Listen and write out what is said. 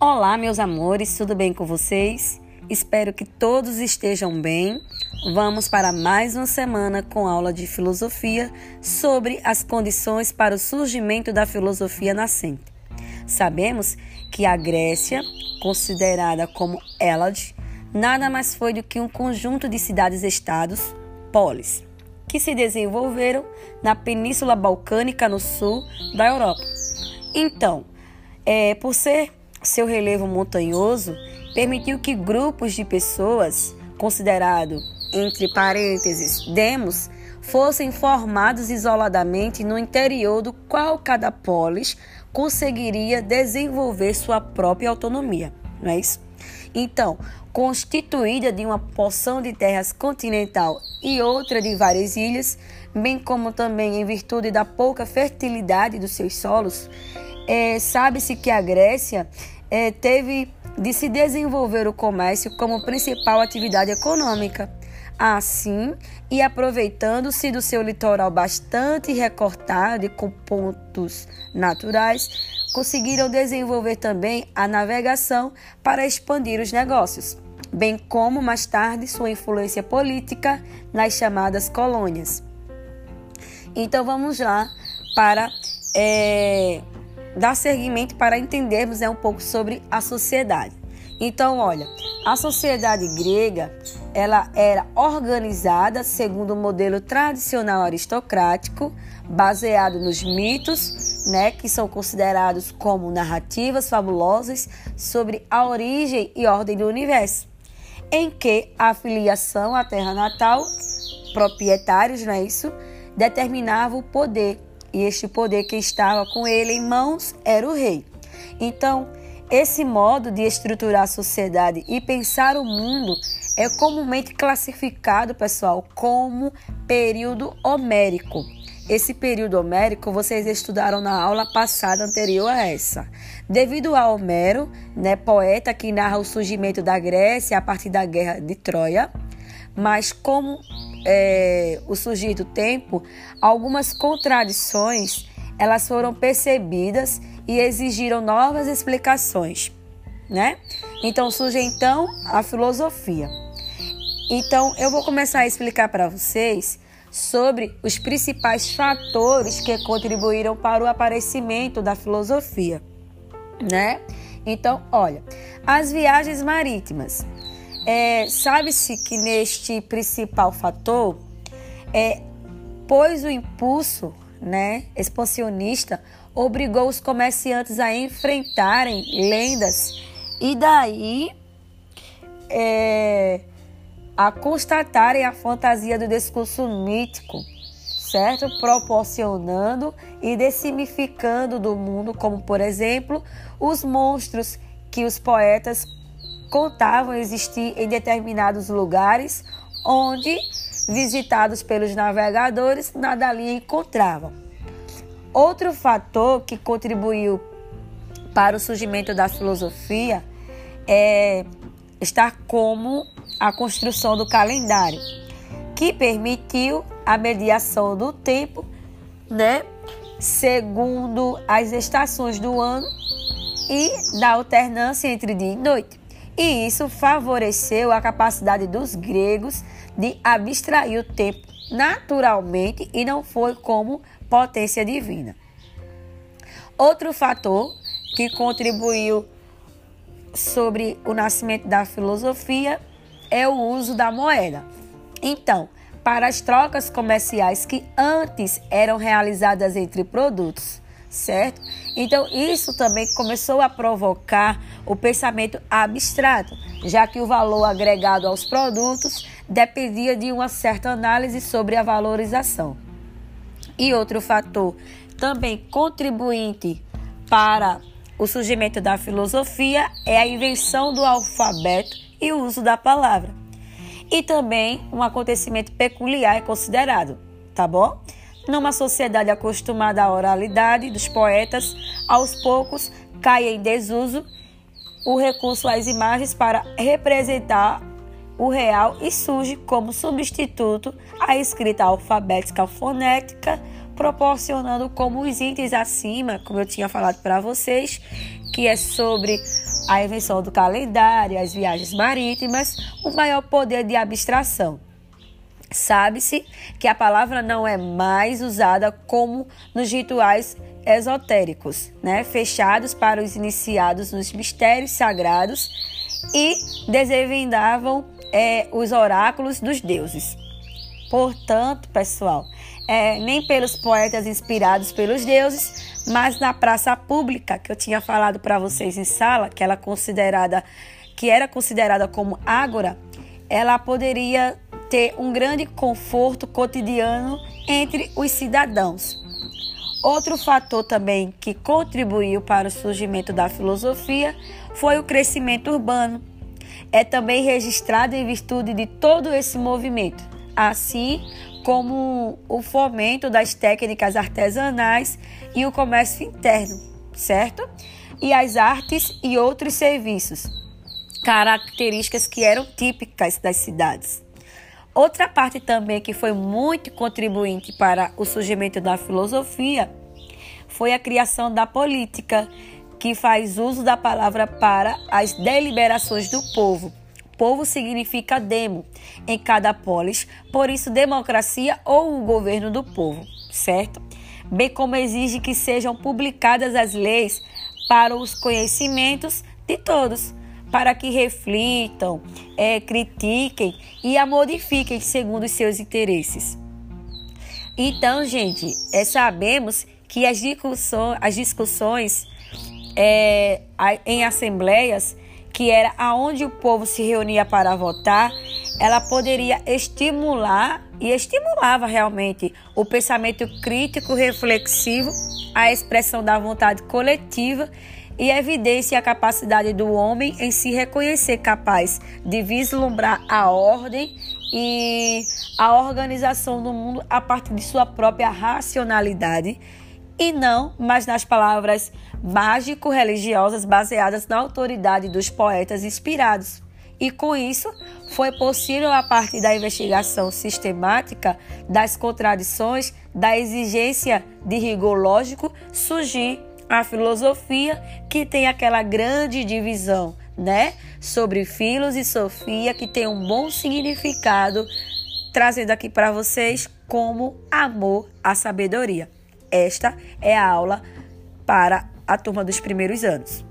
Olá, meus amores, tudo bem com vocês? Espero que todos estejam bem. Vamos para mais uma semana com aula de filosofia sobre as condições para o surgimento da filosofia nascente. Sabemos que a Grécia, considerada como Hélade, nada mais foi do que um conjunto de cidades-estados, polis, que se desenvolveram na Península Balcânica no sul da Europa. Então, é, por ser seu relevo montanhoso, permitiu que grupos de pessoas, considerado entre parênteses demos, fossem formados isoladamente no interior do qual cada polis conseguiria desenvolver sua própria autonomia, não é isso? Então, constituída de uma porção de terras continental e outra de várias ilhas, bem como também em virtude da pouca fertilidade dos seus solos, é, sabe-se que a Grécia é, teve de se desenvolver o comércio como principal atividade econômica. Assim, e aproveitando-se do seu litoral bastante recortado e com pontos naturais, conseguiram desenvolver também a navegação para expandir os negócios, bem como mais tarde sua influência política nas chamadas colônias. Então vamos lá para é, dar seguimento para entendermos né, um pouco sobre a sociedade. Então, olha, a sociedade grega ela era organizada segundo o modelo tradicional aristocrático, baseado nos mitos, né, que são considerados como narrativas fabulosas sobre a origem e ordem do universo, em que a filiação à terra natal, proprietários, não é isso, determinava o poder e este poder que estava com ele em mãos era o rei. Então, esse modo de estruturar a sociedade e pensar o mundo é comumente classificado, pessoal, como período homérico. Esse período homérico vocês estudaram na aula passada anterior a essa. Devido a Homero, né, poeta que narra o surgimento da Grécia a partir da guerra de Troia, mas como é, o surgir do tempo, algumas contradições elas foram percebidas e exigiram novas explicações, né? Então surge então a filosofia. Então eu vou começar a explicar para vocês sobre os principais fatores que contribuíram para o aparecimento da filosofia, né? Então, olha, as viagens marítimas é, Sabe-se que neste principal fator, é, pois o impulso né, expansionista obrigou os comerciantes a enfrentarem lendas e daí é, a constatarem a fantasia do discurso mítico, certo? Proporcionando e dessimificando do mundo, como por exemplo, os monstros que os poetas contavam existir em determinados lugares onde, visitados pelos navegadores, nada ali encontravam. Outro fator que contribuiu para o surgimento da filosofia é estar como a construção do calendário, que permitiu a mediação do tempo, né, segundo as estações do ano e da alternância entre dia e noite e isso favoreceu a capacidade dos gregos de abstrair o tempo naturalmente e não foi como potência divina. Outro fator que contribuiu sobre o nascimento da filosofia é o uso da moeda. Então, para as trocas comerciais que antes eram realizadas entre produtos, certo? Então, isso também começou a provocar o pensamento abstrato, já que o valor agregado aos produtos dependia de uma certa análise sobre a valorização. E outro fator também contribuinte para o surgimento da filosofia é a invenção do alfabeto e o uso da palavra. E também um acontecimento peculiar é considerado, tá bom? Numa sociedade acostumada à oralidade dos poetas, aos poucos cai em desuso o recurso às imagens para representar o real e surge como substituto a escrita alfabética fonética proporcionando como os itens acima, como eu tinha falado para vocês, que é sobre a invenção do calendário, as viagens marítimas, o maior poder de abstração. Sabe-se que a palavra não é mais usada como nos rituais esotéricos, né? fechados para os iniciados nos mistérios sagrados e desvendavam é, os oráculos dos deuses. Portanto, pessoal, é, nem pelos poetas inspirados pelos deuses, mas na praça pública que eu tinha falado para vocês em sala, que ela considerada que era considerada como ágora, ela poderia ter um grande conforto cotidiano entre os cidadãos. Outro fator também que contribuiu para o surgimento da filosofia foi o crescimento urbano. É também registrado em virtude de todo esse movimento, assim como o fomento das técnicas artesanais e o comércio interno, certo? E as artes e outros serviços, características que eram típicas das cidades. Outra parte também que foi muito contribuinte para o surgimento da filosofia foi a criação da política, que faz uso da palavra para as deliberações do povo. Povo significa demo em cada polis, por isso democracia ou o governo do povo, certo? Bem como exige que sejam publicadas as leis para os conhecimentos de todos, para que reflitam, é, critiquem e a modifiquem segundo os seus interesses. Então, gente, é, sabemos que as discussões, as discussões é, em assembleias, que era aonde o povo se reunia para votar, ela poderia estimular e estimulava realmente o pensamento crítico reflexivo, a expressão da vontade coletiva e evidência a capacidade do homem em se reconhecer capaz de vislumbrar a ordem e a organização do mundo a partir de sua própria racionalidade e não mas nas palavras mágico-religiosas baseadas na autoridade dos poetas inspirados. E com isso, foi possível, a partir da investigação sistemática das contradições, da exigência de rigor lógico, surgir a filosofia que tem aquela grande divisão, né, sobre filos e sofia, que tem um bom significado, trazendo aqui para vocês como amor à sabedoria. Esta é a aula para a turma dos primeiros anos.